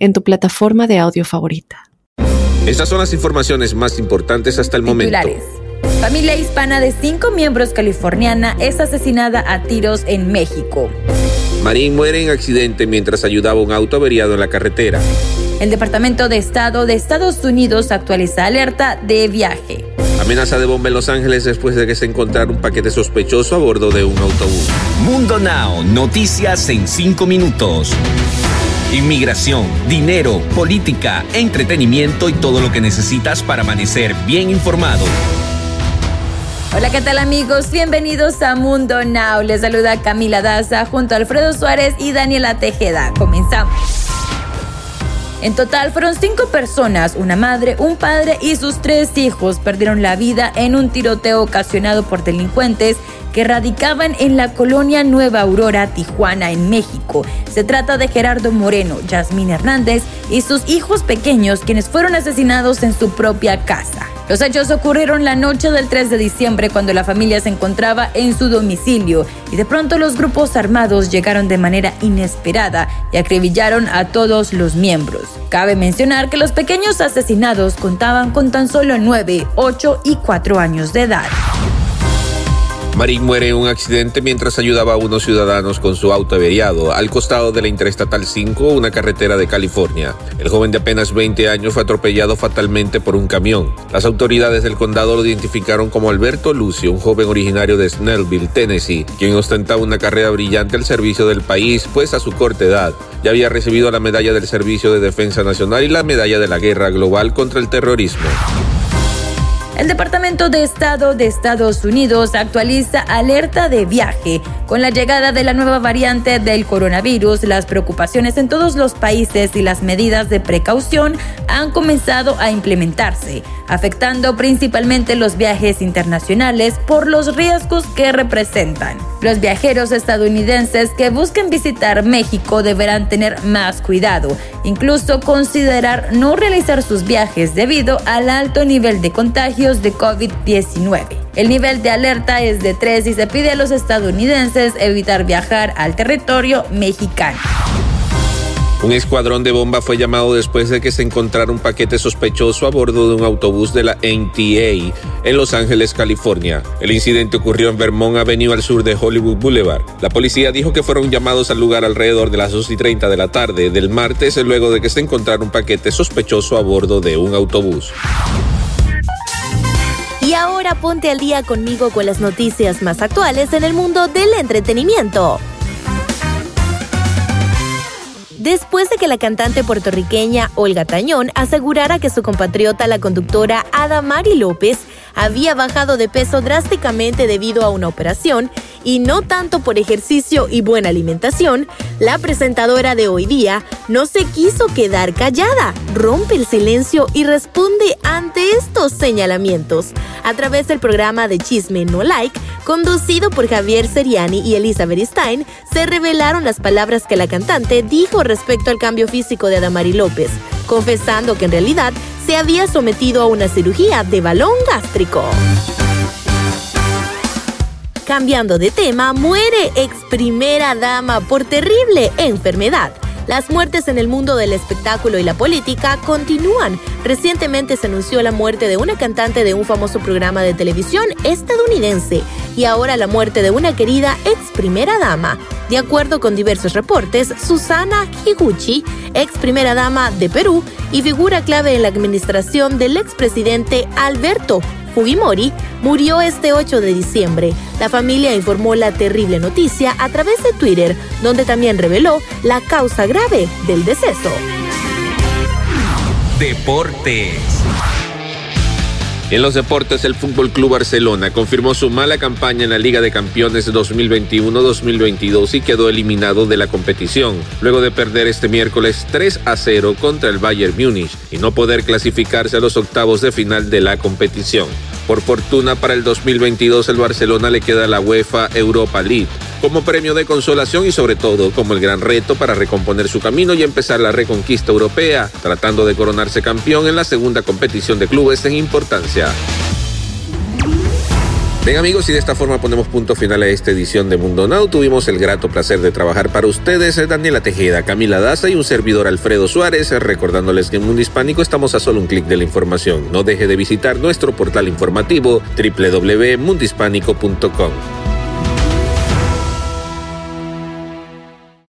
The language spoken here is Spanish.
en tu plataforma de audio favorita. Estas son las informaciones más importantes hasta el momento. Familia hispana de cinco miembros californiana es asesinada a tiros en México. Marín muere en accidente mientras ayudaba a un auto averiado en la carretera. El Departamento de Estado de Estados Unidos actualiza alerta de viaje. Amenaza de bomba en Los Ángeles después de que se encontrara un paquete sospechoso a bordo de un autobús. Mundo Now, noticias en cinco minutos inmigración, dinero, política, entretenimiento y todo lo que necesitas para amanecer bien informado. Hola, ¿qué tal amigos? Bienvenidos a Mundo Now. Les saluda Camila Daza junto a Alfredo Suárez y Daniela Tejeda. Comenzamos. En total fueron cinco personas, una madre, un padre y sus tres hijos perdieron la vida en un tiroteo ocasionado por delincuentes que radicaban en la colonia Nueva Aurora, Tijuana, en México. Se trata de Gerardo Moreno, Yasmín Hernández y sus hijos pequeños, quienes fueron asesinados en su propia casa. Los hechos ocurrieron la noche del 3 de diciembre cuando la familia se encontraba en su domicilio y de pronto los grupos armados llegaron de manera inesperada y acribillaron a todos los miembros. Cabe mencionar que los pequeños asesinados contaban con tan solo 9, 8 y 4 años de edad. Marín muere en un accidente mientras ayudaba a unos ciudadanos con su auto averiado al costado de la Interestatal 5, una carretera de California. El joven de apenas 20 años fue atropellado fatalmente por un camión. Las autoridades del condado lo identificaron como Alberto Lucio, un joven originario de Snellville, Tennessee, quien ostentaba una carrera brillante al servicio del país, pues a su corta edad ya había recibido la medalla del Servicio de Defensa Nacional y la medalla de la Guerra Global contra el Terrorismo. El Departamento de Estado de Estados Unidos actualiza alerta de viaje. Con la llegada de la nueva variante del coronavirus, las preocupaciones en todos los países y las medidas de precaución han comenzado a implementarse, afectando principalmente los viajes internacionales por los riesgos que representan. Los viajeros estadounidenses que busquen visitar México deberán tener más cuidado, incluso considerar no realizar sus viajes debido al alto nivel de contagio de COVID-19. El nivel de alerta es de 3 y se pide a los estadounidenses evitar viajar al territorio mexicano. Un escuadrón de bomba fue llamado después de que se encontrara un paquete sospechoso a bordo de un autobús de la NTA en Los Ángeles, California. El incidente ocurrió en Vermont Avenue al sur de Hollywood Boulevard. La policía dijo que fueron llamados al lugar alrededor de las 2 y 30 de la tarde del martes luego de que se encontrara un paquete sospechoso a bordo de un autobús. Y ahora ponte al día conmigo con las noticias más actuales en el mundo del entretenimiento. Después de que la cantante puertorriqueña Olga Tañón asegurara que su compatriota, la conductora Adamari López, había bajado de peso drásticamente debido a una operación y no tanto por ejercicio y buena alimentación, la presentadora de hoy día no se quiso quedar callada, rompe el silencio y responde ante estos señalamientos. A través del programa de Chisme No Like, conducido por Javier Seriani y Elizabeth Stein, se revelaron las palabras que la cantante dijo respecto al cambio físico de Adamari López, confesando que en realidad se había sometido a una cirugía de balón gástrico. Cambiando de tema, muere ex primera dama por terrible enfermedad. Las muertes en el mundo del espectáculo y la política continúan. Recientemente se anunció la muerte de una cantante de un famoso programa de televisión estadounidense y ahora la muerte de una querida ex primera dama. De acuerdo con diversos reportes, Susana Higuchi, ex primera dama de Perú y figura clave en la administración del expresidente Alberto Fujimori murió este 8 de diciembre. La familia informó la terrible noticia a través de Twitter, donde también reveló la causa grave del deceso. Deportes. En los deportes, el Fútbol Club Barcelona confirmó su mala campaña en la Liga de Campeones 2021-2022 y quedó eliminado de la competición, luego de perder este miércoles 3 a 0 contra el Bayern Múnich y no poder clasificarse a los octavos de final de la competición. Por fortuna para el 2022 el Barcelona le queda la UEFA Europa League como premio de consolación y sobre todo como el gran reto para recomponer su camino y empezar la reconquista europea, tratando de coronarse campeón en la segunda competición de clubes en importancia. Bien amigos, y de esta forma ponemos punto final a esta edición de Mundo Now. Tuvimos el grato placer de trabajar para ustedes, Daniela Tejeda, Camila Daza y un servidor Alfredo Suárez, recordándoles que en Mundo Hispánico estamos a solo un clic de la información. No deje de visitar nuestro portal informativo www.mundohispánico.com.